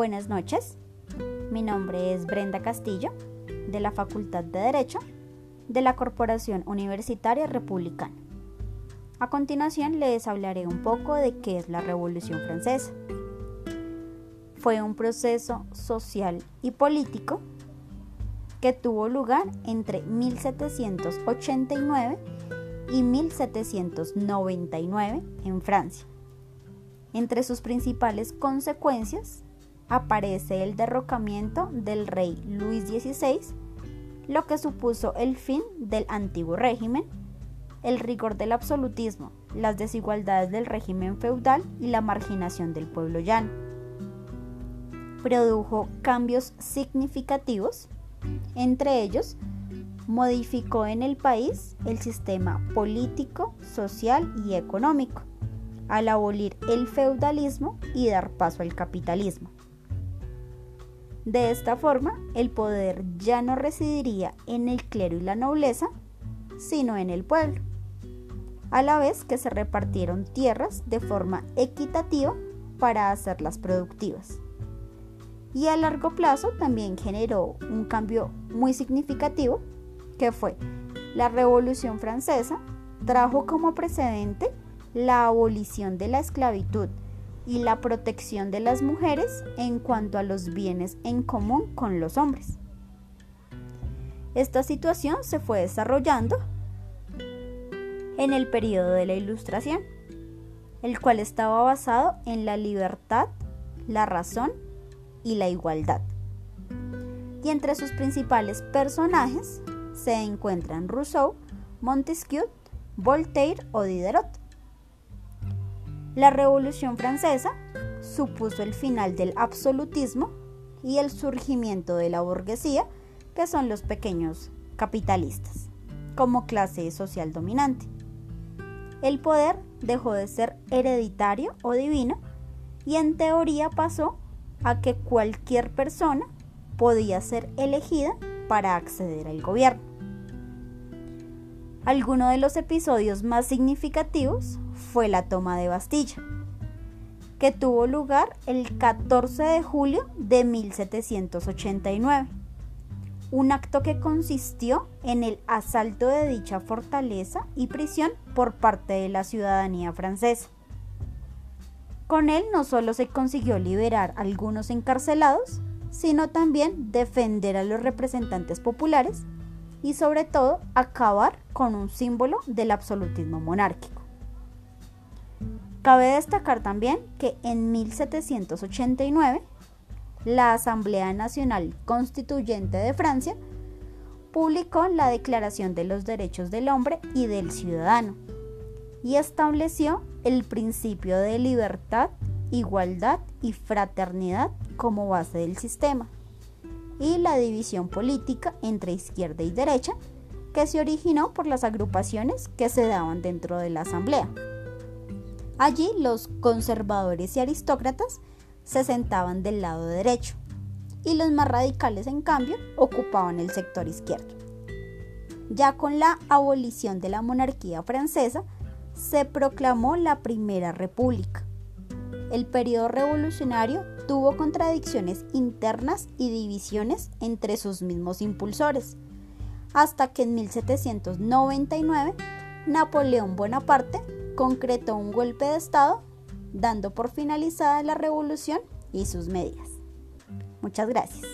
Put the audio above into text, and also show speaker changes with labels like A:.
A: Buenas noches, mi nombre es Brenda Castillo, de la Facultad de Derecho de la Corporación Universitaria Republicana. A continuación les hablaré un poco de qué es la Revolución Francesa. Fue un proceso social y político que tuvo lugar entre 1789 y 1799 en Francia. Entre sus principales consecuencias aparece el derrocamiento del rey Luis XVI, lo que supuso el fin del antiguo régimen, el rigor del absolutismo, las desigualdades del régimen feudal y la marginación del pueblo llano. Produjo cambios significativos, entre ellos, modificó en el país el sistema político, social y económico, al abolir el feudalismo y dar paso al capitalismo. De esta forma, el poder ya no residiría en el clero y la nobleza, sino en el pueblo, a la vez que se repartieron tierras de forma equitativa para hacerlas productivas. Y a largo plazo también generó un cambio muy significativo, que fue la Revolución Francesa, trajo como precedente la abolición de la esclavitud y la protección de las mujeres en cuanto a los bienes en común con los hombres. Esta situación se fue desarrollando en el periodo de la Ilustración, el cual estaba basado en la libertad, la razón y la igualdad. Y entre sus principales personajes se encuentran Rousseau, Montesquieu, Voltaire o Diderot. La Revolución Francesa supuso el final del absolutismo y el surgimiento de la burguesía, que son los pequeños capitalistas, como clase social dominante. El poder dejó de ser hereditario o divino y en teoría pasó a que cualquier persona podía ser elegida para acceder al gobierno. Alguno de los episodios más significativos fue la toma de Bastilla, que tuvo lugar el 14 de julio de 1789, un acto que consistió en el asalto de dicha fortaleza y prisión por parte de la ciudadanía francesa. Con él no solo se consiguió liberar a algunos encarcelados, sino también defender a los representantes populares y sobre todo acabar con un símbolo del absolutismo monárquico. Cabe destacar también que en 1789 la Asamblea Nacional Constituyente de Francia publicó la Declaración de los Derechos del Hombre y del Ciudadano y estableció el principio de libertad, igualdad y fraternidad como base del sistema y la división política entre izquierda y derecha que se originó por las agrupaciones que se daban dentro de la asamblea. Allí los conservadores y aristócratas se sentaban del lado derecho y los más radicales en cambio ocupaban el sector izquierdo. Ya con la abolición de la monarquía francesa se proclamó la Primera República. El periodo revolucionario tuvo contradicciones internas y divisiones entre sus mismos impulsores, hasta que en 1799 Napoleón Bonaparte concretó un golpe de Estado, dando por finalizada la revolución y sus medidas. Muchas gracias.